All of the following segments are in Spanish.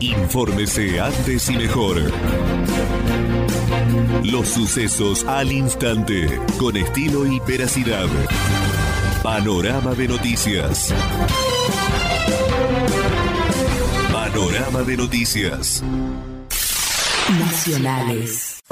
Infórmese antes y mejor. Los sucesos al instante, con estilo y veracidad. Panorama de noticias. Panorama de noticias. Nacionales.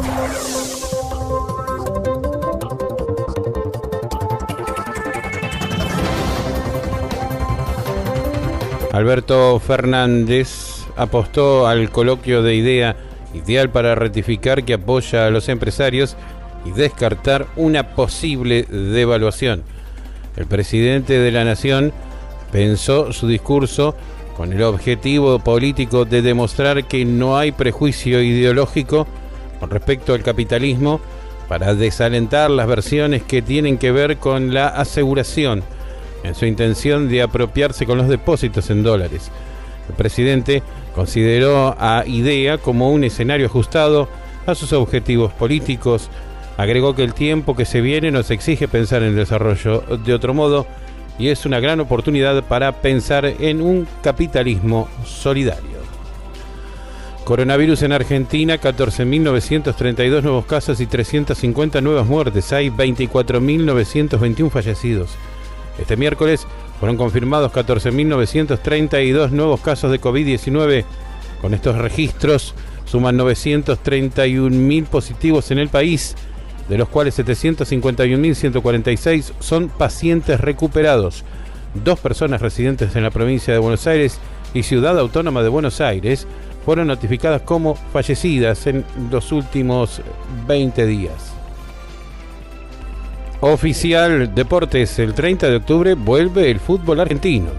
Alberto Fernández apostó al coloquio de idea ideal para ratificar que apoya a los empresarios y descartar una posible devaluación. El presidente de la Nación pensó su discurso con el objetivo político de demostrar que no hay prejuicio ideológico con respecto al capitalismo para desalentar las versiones que tienen que ver con la aseguración en su intención de apropiarse con los depósitos en dólares. El presidente consideró a IDEA como un escenario ajustado a sus objetivos políticos. Agregó que el tiempo que se viene nos exige pensar en el desarrollo de otro modo y es una gran oportunidad para pensar en un capitalismo solidario. Coronavirus en Argentina, 14.932 nuevos casos y 350 nuevas muertes. Hay 24.921 fallecidos. Este miércoles fueron confirmados 14.932 nuevos casos de COVID-19. Con estos registros suman 931.000 positivos en el país, de los cuales 751.146 son pacientes recuperados. Dos personas residentes en la provincia de Buenos Aires y Ciudad Autónoma de Buenos Aires fueron notificadas como fallecidas en los últimos 20 días. Oficial Deportes, el 30 de octubre vuelve el fútbol argentino.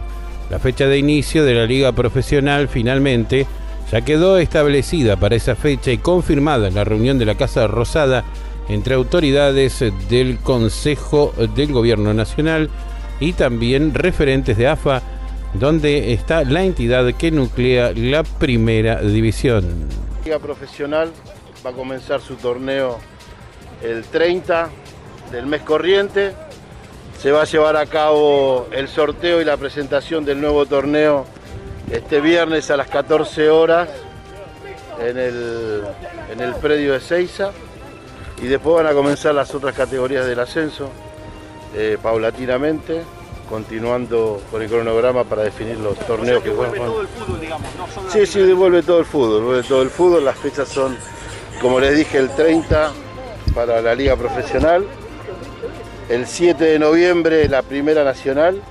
La fecha de inicio de la liga profesional finalmente ya quedó establecida para esa fecha y confirmada en la reunión de la Casa Rosada entre autoridades del Consejo del Gobierno Nacional y también referentes de AFA, donde está la entidad que nuclea la primera división. La liga profesional va a comenzar su torneo el 30 del mes corriente. Se va a llevar a cabo el sorteo y la presentación del nuevo torneo este viernes a las 14 horas en el, en el predio de Seiza. Y después van a comenzar las otras categorías del ascenso, eh, paulatinamente, continuando con el cronograma para definir los torneos que todo el fútbol, digamos, Sí, sí, devuelve todo el fútbol, vuelve todo el fútbol. Las fechas son, como les dije, el 30 para la liga profesional, el 7 de noviembre la Primera Nacional,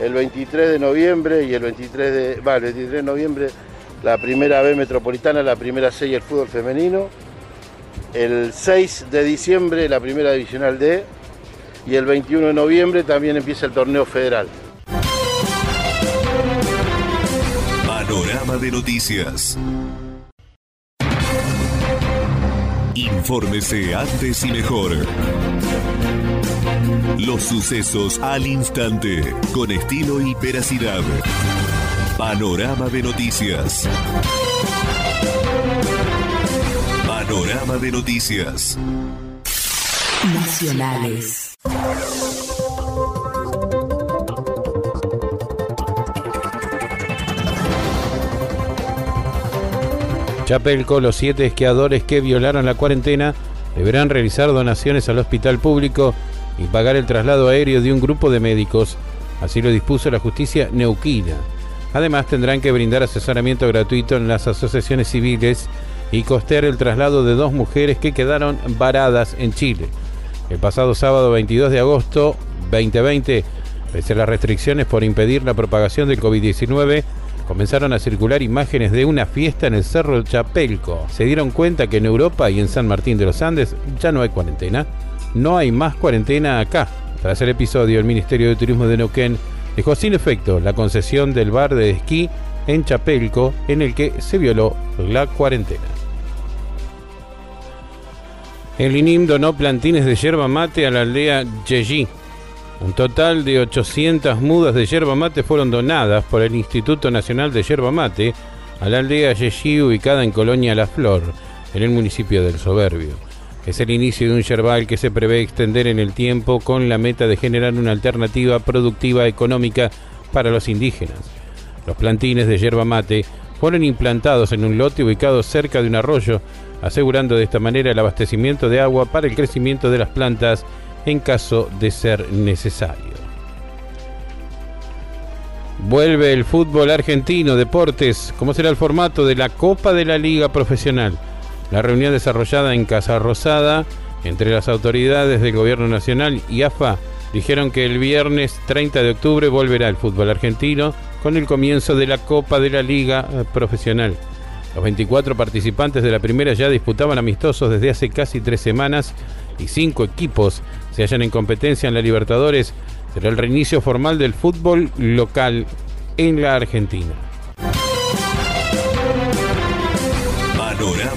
el 23 de noviembre y el 23 de, vale, 23 de noviembre la Primera B Metropolitana, la Primera C y el fútbol femenino, el 6 de diciembre la Primera Divisional D y el 21 de noviembre también empieza el torneo federal. Panorama de noticias. Infórmese antes y mejor. Los sucesos al instante, con estilo y veracidad. Panorama de noticias. Panorama de noticias. Nacionales. Chapelco, los siete esquiadores que violaron la cuarentena deberán realizar donaciones al hospital público y pagar el traslado aéreo de un grupo de médicos. Así lo dispuso la justicia neuquina. Además tendrán que brindar asesoramiento gratuito en las asociaciones civiles y costear el traslado de dos mujeres que quedaron varadas en Chile. El pasado sábado 22 de agosto 2020, pese a las restricciones por impedir la propagación del COVID-19, comenzaron a circular imágenes de una fiesta en el Cerro Chapelco. Se dieron cuenta que en Europa y en San Martín de los Andes ya no hay cuarentena no hay más cuarentena acá. Tras el episodio, el Ministerio de Turismo de Neuquén dejó sin efecto la concesión del bar de esquí en Chapelco en el que se violó la cuarentena. El INIM donó plantines de yerba mate a la aldea Yeji. Un total de 800 mudas de yerba mate fueron donadas por el Instituto Nacional de Yerba Mate a la aldea Yeji ubicada en Colonia La Flor, en el municipio del Soberbio. Es el inicio de un yerbal que se prevé extender en el tiempo con la meta de generar una alternativa productiva económica para los indígenas. Los plantines de yerba mate fueron implantados en un lote ubicado cerca de un arroyo, asegurando de esta manera el abastecimiento de agua para el crecimiento de las plantas en caso de ser necesario. Vuelve el fútbol argentino, deportes, ¿cómo será el formato de la Copa de la Liga Profesional? La reunión desarrollada en Casa Rosada entre las autoridades del Gobierno Nacional y AFA dijeron que el viernes 30 de octubre volverá el fútbol argentino con el comienzo de la Copa de la Liga eh, Profesional. Los 24 participantes de la primera ya disputaban amistosos desde hace casi tres semanas y cinco equipos se hallan en competencia en la Libertadores. Será el reinicio formal del fútbol local en la Argentina.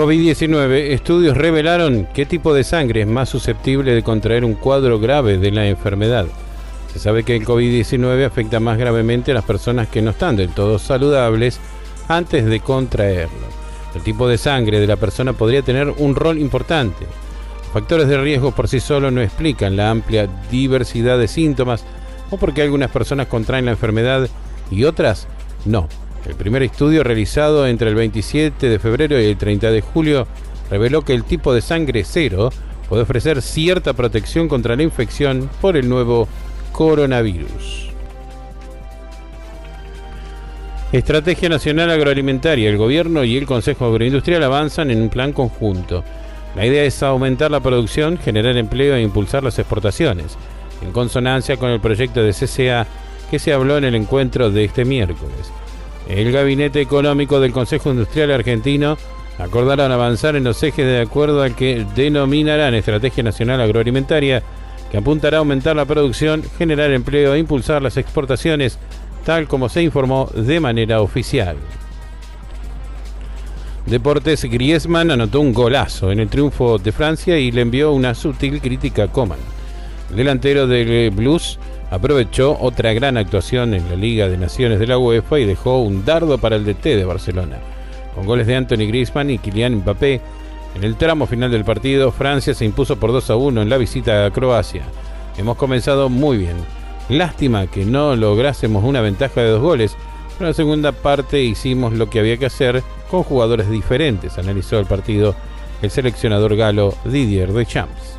COVID-19, estudios revelaron qué tipo de sangre es más susceptible de contraer un cuadro grave de la enfermedad. Se sabe que el COVID-19 afecta más gravemente a las personas que no están del todo saludables antes de contraerlo. El tipo de sangre de la persona podría tener un rol importante. Factores de riesgo por sí solos no explican la amplia diversidad de síntomas o porque algunas personas contraen la enfermedad y otras no. El primer estudio realizado entre el 27 de febrero y el 30 de julio reveló que el tipo de sangre cero puede ofrecer cierta protección contra la infección por el nuevo coronavirus. Estrategia Nacional Agroalimentaria. El Gobierno y el Consejo Agroindustrial avanzan en un plan conjunto. La idea es aumentar la producción, generar empleo e impulsar las exportaciones, en consonancia con el proyecto de CCA que se habló en el encuentro de este miércoles. El Gabinete Económico del Consejo Industrial Argentino acordaron avanzar en los ejes de acuerdo al que denominarán Estrategia Nacional Agroalimentaria, que apuntará a aumentar la producción, generar empleo e impulsar las exportaciones tal como se informó de manera oficial. Deportes Griezmann anotó un golazo en el triunfo de Francia y le envió una sutil crítica a Coman. El delantero del Blues aprovechó otra gran actuación en la Liga de Naciones de la UEFA y dejó un dardo para el DT de Barcelona. Con goles de Anthony Griezmann y Kylian Mbappé, en el tramo final del partido, Francia se impuso por 2 a 1 en la visita a Croacia. Hemos comenzado muy bien. Lástima que no lográsemos una ventaja de dos goles, pero en la segunda parte hicimos lo que había que hacer con jugadores diferentes, analizó el partido el seleccionador galo Didier Deschamps.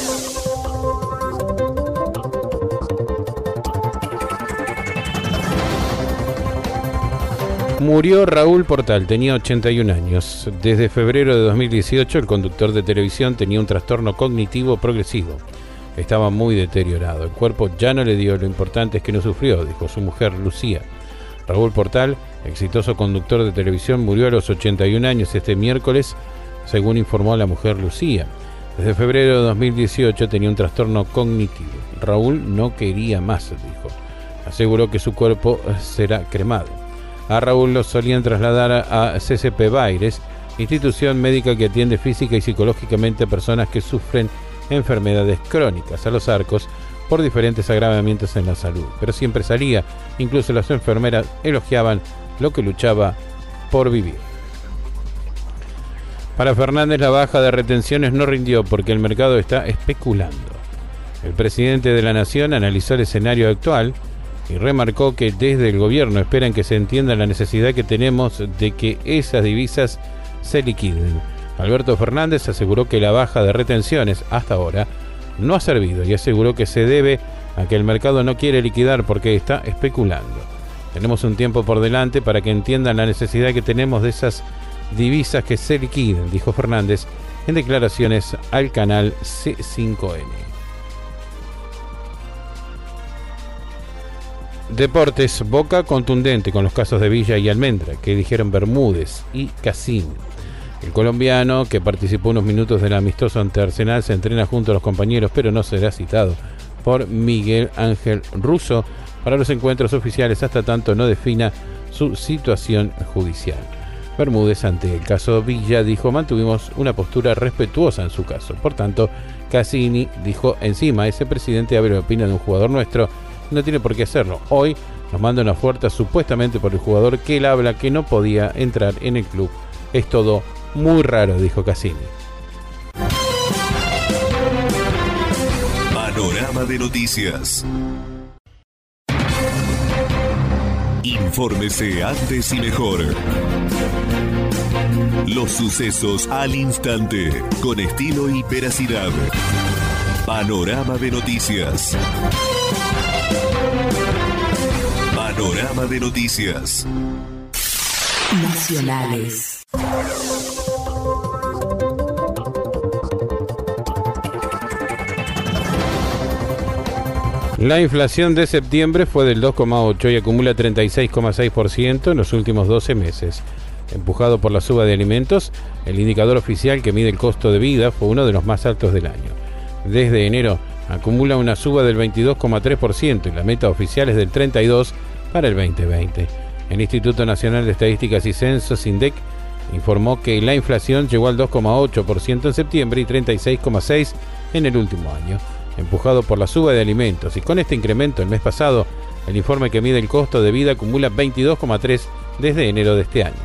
Murió Raúl Portal, tenía 81 años. Desde febrero de 2018 el conductor de televisión tenía un trastorno cognitivo progresivo. Estaba muy deteriorado. El cuerpo ya no le dio lo importante es que no sufrió, dijo su mujer Lucía. Raúl Portal, exitoso conductor de televisión, murió a los 81 años este miércoles, según informó la mujer Lucía. Desde febrero de 2018 tenía un trastorno cognitivo. Raúl no quería más, dijo. Aseguró que su cuerpo será cremado. A Raúl lo solían trasladar a CCP Baires, institución médica que atiende física y psicológicamente a personas que sufren enfermedades crónicas a los arcos por diferentes agravamientos en la salud. Pero siempre salía, incluso las enfermeras elogiaban lo que luchaba por vivir. Para Fernández la baja de retenciones no rindió porque el mercado está especulando. El presidente de la Nación analizó el escenario actual y remarcó que desde el gobierno esperan que se entienda la necesidad que tenemos de que esas divisas se liquiden Alberto Fernández aseguró que la baja de retenciones hasta ahora no ha servido y aseguró que se debe a que el mercado no quiere liquidar porque está especulando. Tenemos un tiempo por delante para que entiendan la necesidad que tenemos de esas divisas que se liquiden, dijo Fernández en declaraciones al canal C5N. Deportes, Boca contundente con los casos de Villa y Almendra, que dijeron Bermúdez y Casín. El colombiano, que participó unos minutos del amistoso ante Arsenal, se entrena junto a los compañeros, pero no será citado por Miguel Ángel Russo para los encuentros oficiales hasta tanto no defina su situación judicial. Bermúdez, ante el caso Villa, dijo mantuvimos una postura respetuosa en su caso. Por tanto, Cassini dijo encima, ese presidente abre opina de un jugador nuestro, no tiene por qué hacerlo. Hoy nos manda una oferta supuestamente por el jugador que él habla que no podía entrar en el club. Es todo muy raro, dijo Cassini. Panorama de noticias. Infórmese antes y mejor. Los sucesos al instante, con estilo y veracidad. Panorama de noticias. Panorama de noticias. Nacionales. La inflación de septiembre fue del 2,8 y acumula 36,6% en los últimos 12 meses. Empujado por la suba de alimentos, el indicador oficial que mide el costo de vida fue uno de los más altos del año. Desde enero acumula una suba del 22,3% y la meta oficial es del 32% para el 2020. El Instituto Nacional de Estadísticas y Censos, INDEC, informó que la inflación llegó al 2,8% en septiembre y 36,6% en el último año empujado por la suba de alimentos. Y con este incremento el mes pasado, el informe que mide el costo de vida acumula 22,3 desde enero de este año.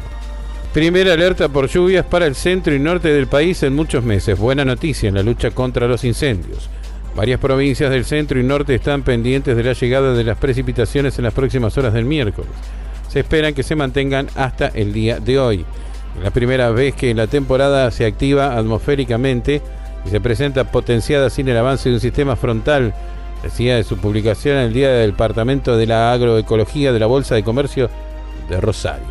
Primera alerta por lluvias para el centro y norte del país en muchos meses. Buena noticia en la lucha contra los incendios. Varias provincias del centro y norte están pendientes de la llegada de las precipitaciones en las próximas horas del miércoles. Se esperan que se mantengan hasta el día de hoy. La primera vez que la temporada se activa atmosféricamente y se presenta potenciada sin el avance de un sistema frontal, decía de su publicación en el Día del Departamento de la Agroecología de la Bolsa de Comercio de Rosario.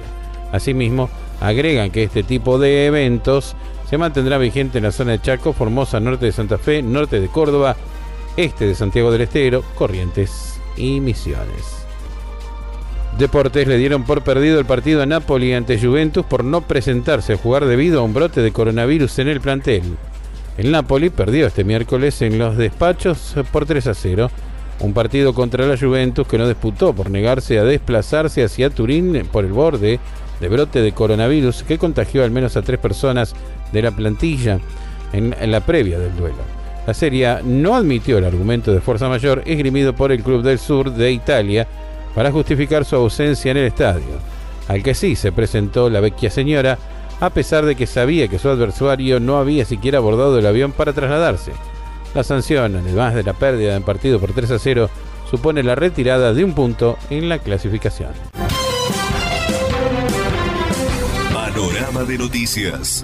Asimismo, agregan que este tipo de eventos se mantendrá vigente en la zona de Chaco, Formosa, norte de Santa Fe, norte de Córdoba, este de Santiago del Estero, Corrientes y Misiones. Deportes le dieron por perdido el partido a Napoli ante Juventus por no presentarse a jugar debido a un brote de coronavirus en el plantel. El Napoli perdió este miércoles en los despachos por 3 a 0. Un partido contra la Juventus que no disputó por negarse a desplazarse hacia Turín por el borde de brote de coronavirus que contagió al menos a tres personas de la plantilla en, la previa del duelo. La Serie no admitió el argumento de fuerza mayor esgrimido por el Club del Sur de Italia para justificar su ausencia en el estadio, al que sí se presentó la vecchia señora a pesar de que sabía que su adversario no había siquiera abordado el avión para trasladarse. La sanción, además de la pérdida del partido por 3 a 0, supone la retirada de un punto en la clasificación. Panorama de noticias.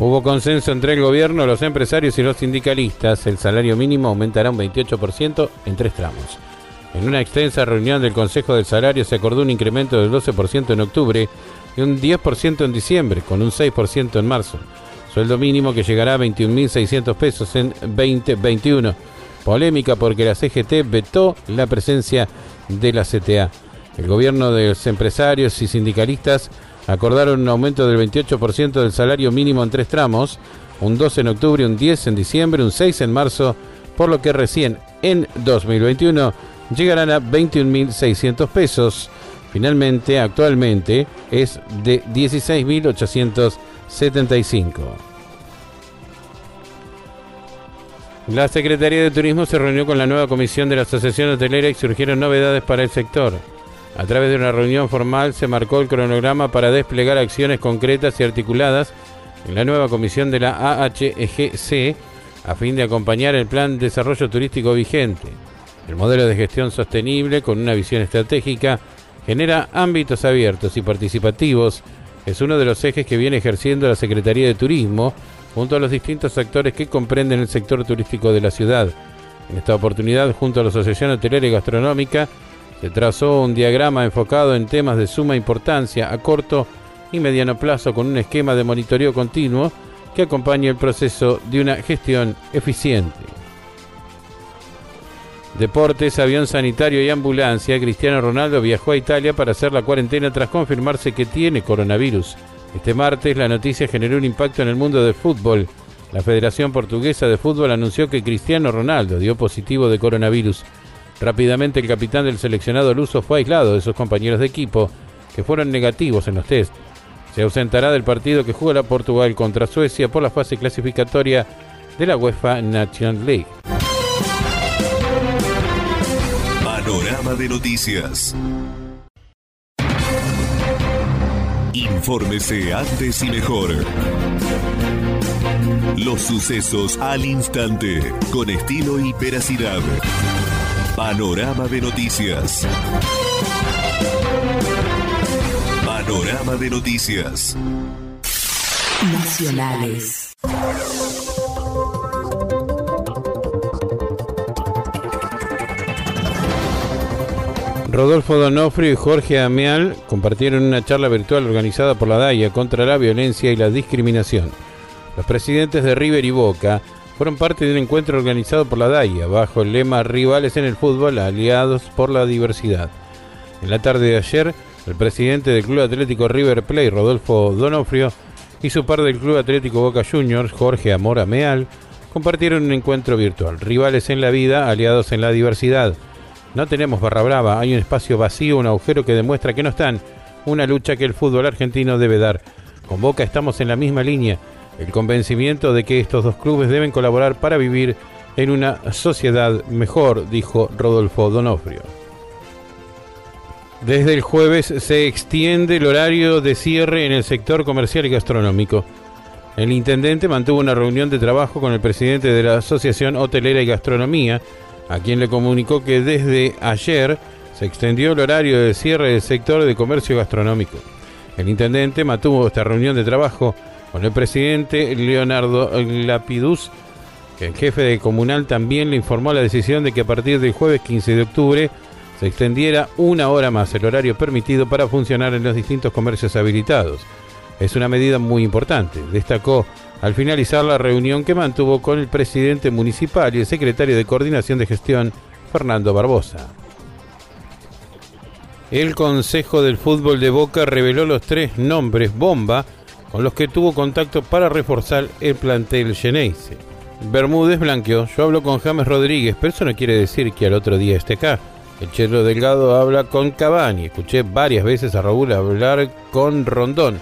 Hubo consenso entre el gobierno, los empresarios y los sindicalistas. El salario mínimo aumentará un 28% en tres tramos. En una extensa reunión del Consejo del Salario se acordó un incremento del 12% en octubre y un 10% en diciembre, con un 6% en marzo. Sueldo mínimo que llegará a 21.600 pesos en 2021. Polémica porque la CGT vetó la presencia de la CTA. El gobierno de los empresarios y sindicalistas acordaron un aumento del 28% del salario mínimo en tres tramos, un 12 en octubre, un 10 en diciembre, un 6 en marzo, por lo que recién en 2021 llegarán a 21.600 pesos. Finalmente, actualmente es de 16.875. La Secretaría de Turismo se reunió con la nueva comisión de la Asociación Hotelera y surgieron novedades para el sector. A través de una reunión formal se marcó el cronograma para desplegar acciones concretas y articuladas en la nueva comisión de la AHGC a fin de acompañar el plan de desarrollo turístico vigente. El modelo de gestión sostenible con una visión estratégica genera ámbitos abiertos y participativos. Es uno de los ejes que viene ejerciendo la Secretaría de Turismo junto a los distintos actores que comprenden el sector turístico de la ciudad. En esta oportunidad, junto a la Asociación Hotelera y Gastronómica, se trazó un diagrama enfocado en temas de suma importancia a corto y mediano plazo con un esquema de monitoreo continuo que acompañe el proceso de una gestión eficiente. Deportes, avión sanitario y ambulancia. Cristiano Ronaldo viajó a Italia para hacer la cuarentena tras confirmarse que tiene coronavirus. Este martes la noticia generó un impacto en el mundo del fútbol. La Federación Portuguesa de Fútbol anunció que Cristiano Ronaldo dio positivo de coronavirus. Rápidamente el capitán del seleccionado luso fue aislado de sus compañeros de equipo, que fueron negativos en los test. Se ausentará del partido que juega Portugal contra Suecia por la fase clasificatoria de la UEFA National League. Panorama de noticias. Infórmese antes y mejor. Los sucesos al instante, con estilo y veracidad. Panorama de noticias. Panorama de noticias. Nacionales. Rodolfo Donofrio y Jorge Ameal compartieron una charla virtual organizada por la DAIA contra la violencia y la discriminación. Los presidentes de River y Boca fueron parte de un encuentro organizado por la DAIA bajo el lema Rivales en el fútbol, aliados por la diversidad. En la tarde de ayer, el presidente del Club Atlético River Plate, Rodolfo Donofrio, y su par del Club Atlético Boca Juniors, Jorge Amor Ameal, compartieron un encuentro virtual. Rivales en la vida, aliados en la diversidad. No tenemos barra brava, hay un espacio vacío, un agujero que demuestra que no están. Una lucha que el fútbol argentino debe dar. Con Boca estamos en la misma línea. El convencimiento de que estos dos clubes deben colaborar para vivir en una sociedad mejor, dijo Rodolfo Donofrio. Desde el jueves se extiende el horario de cierre en el sector comercial y gastronómico. El intendente mantuvo una reunión de trabajo con el presidente de la Asociación Hotelera y Gastronomía, a quien le comunicó que desde ayer se extendió el horario de cierre del sector de comercio gastronómico. El intendente mantuvo esta reunión de trabajo con el presidente Leonardo Lapidus, el jefe de comunal también le informó la decisión de que a partir del jueves 15 de octubre se extendiera una hora más el horario permitido para funcionar en los distintos comercios habilitados. Es una medida muy importante, destacó al finalizar la reunión que mantuvo con el presidente municipal y el secretario de Coordinación de Gestión, Fernando Barbosa. El Consejo del Fútbol de Boca reveló los tres nombres bomba con los que tuvo contacto para reforzar el plantel Geneise. Bermúdez blanqueó, yo hablo con James Rodríguez, pero eso no quiere decir que al otro día esté acá. El Chelo Delgado habla con Cavani, escuché varias veces a Raúl hablar con Rondón.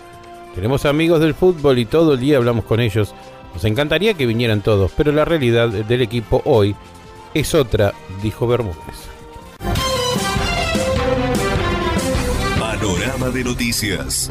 Tenemos amigos del fútbol y todo el día hablamos con ellos. Nos encantaría que vinieran todos, pero la realidad del equipo hoy es otra, dijo Bermúdez. Panorama de noticias.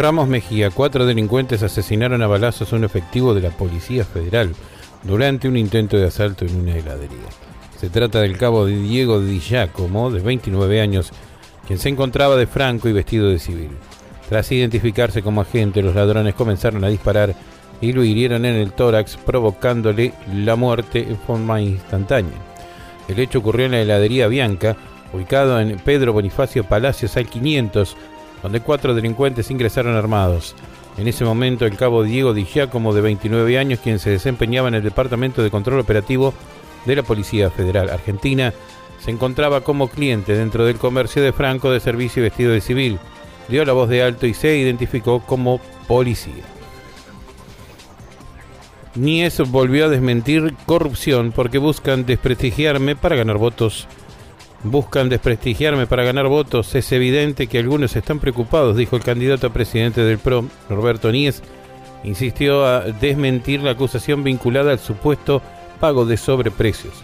Ramos Mejía, cuatro delincuentes asesinaron a balazos a un efectivo de la Policía Federal durante un intento de asalto en una heladería. Se trata del cabo Diego Di Giacomo, de 29 años, quien se encontraba de franco y vestido de civil. Tras identificarse como agente, los ladrones comenzaron a disparar y lo hirieron en el tórax, provocándole la muerte en forma instantánea. El hecho ocurrió en la heladería Bianca, ubicado en Pedro Bonifacio Palacios al 500, donde cuatro delincuentes ingresaron armados. En ese momento, el cabo Diego Di Giacomo, de 29 años, quien se desempeñaba en el Departamento de Control Operativo de la Policía Federal Argentina, se encontraba como cliente dentro del comercio de Franco de servicio vestido de civil. Dio la voz de alto y se identificó como policía. Nies volvió a desmentir corrupción porque buscan desprestigiarme para ganar votos. Buscan desprestigiarme para ganar votos. Es evidente que algunos están preocupados, dijo el candidato a presidente del PRO, Roberto Nies. Insistió a desmentir la acusación vinculada al supuesto pago de sobreprecios.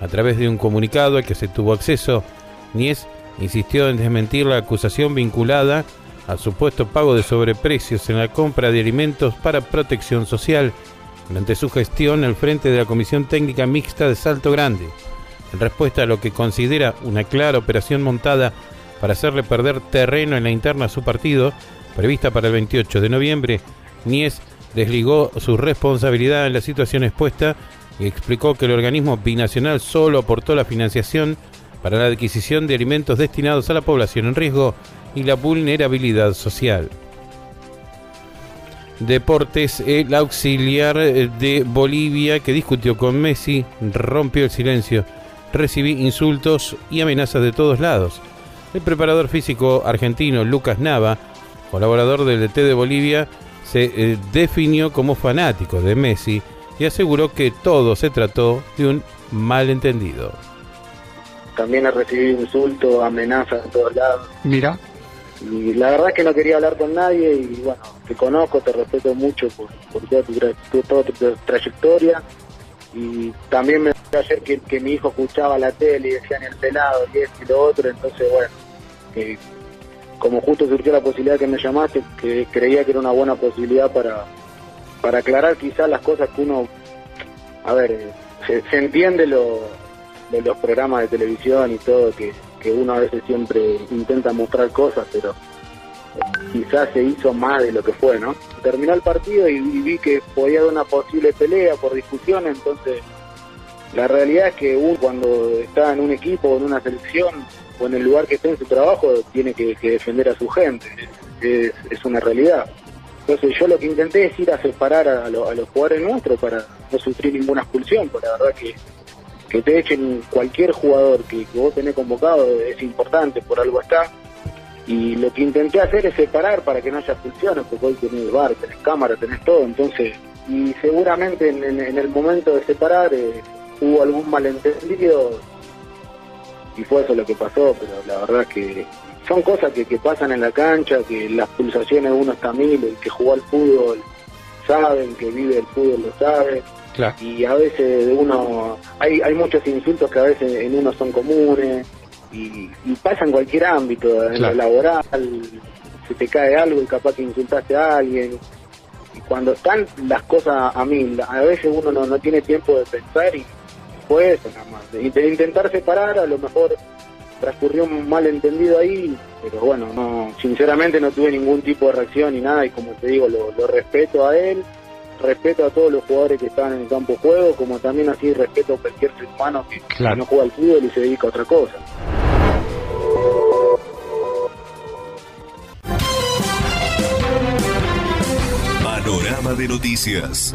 A través de un comunicado al que se tuvo acceso, Nies insistió en desmentir la acusación vinculada al supuesto pago de sobreprecios en la compra de alimentos para protección social durante su gestión al frente de la Comisión Técnica Mixta de Salto Grande, en respuesta a lo que considera una clara operación montada para hacerle perder terreno en la interna a su partido, prevista para el 28 de noviembre, Nies desligó su responsabilidad en la situación expuesta y explicó que el organismo binacional solo aportó la financiación para la adquisición de alimentos destinados a la población en riesgo y la vulnerabilidad social. Deportes, el auxiliar de Bolivia que discutió con Messi rompió el silencio. Recibí insultos y amenazas de todos lados. El preparador físico argentino Lucas Nava, colaborador del DT de Bolivia, se eh, definió como fanático de Messi y aseguró que todo se trató de un malentendido. También he recibido insultos, amenazas de todos lados. Mira. Y la verdad es que no quería hablar con nadie y bueno, te conozco, te respeto mucho por, toda, tu, trayectoria. Y también me ayer que, mi hijo escuchaba la tele y decían el pelado y esto y lo otro, entonces bueno, como justo surgió la posibilidad que me llamaste, que creía que era una buena posibilidad para, para aclarar quizás las cosas que uno, a ver, se, entiende lo, de los programas de televisión y todo, que, que uno a veces siempre intenta mostrar cosas, pero quizás se hizo más de lo que fue, ¿no? Terminó el partido y, vi que podía haber una posible pelea por discusión, entonces la realidad es que uno cuando está en un equipo en una selección o en el lugar que esté en su trabajo tiene que, defender a su gente, es, una realidad. Entonces yo lo que intenté es ir a separar a, los jugadores nuestros para no sufrir ninguna expulsión, porque la verdad que que te echen cualquier jugador que, vos tenés convocado es importante, por algo está. Y lo que intenté hacer es separar para que no haya expulsiones, porque hoy tenés bar, tenés cámara, tenés todo, entonces, y seguramente en, el momento de separar eh, hubo algún malentendido. Y fue eso lo que pasó, pero la verdad que son cosas que, pasan en la cancha, que las pulsaciones de uno está mil, el que jugó al fútbol saben, que vive el fútbol lo sabe, y a veces de uno, hay, hay muchos insultos que a veces en uno son comunes y, pasa en cualquier ámbito, en lo laboral, se te cae algo y capaz que insultaste a alguien. Y cuando están las cosas a mí, a veces uno no, no tiene tiempo de pensar y fue eso nada más. De intentar separar, a lo mejor transcurrió un malentendido ahí, pero bueno, no sinceramente no tuve ningún tipo de reacción ni nada y como te digo, lo, lo respeto a él respeto a todos los jugadores que están en el campo de juego, como también así respeto a cualquier ser humano que, no juega al fútbol y se dedica a otra cosa. Panorama de noticias.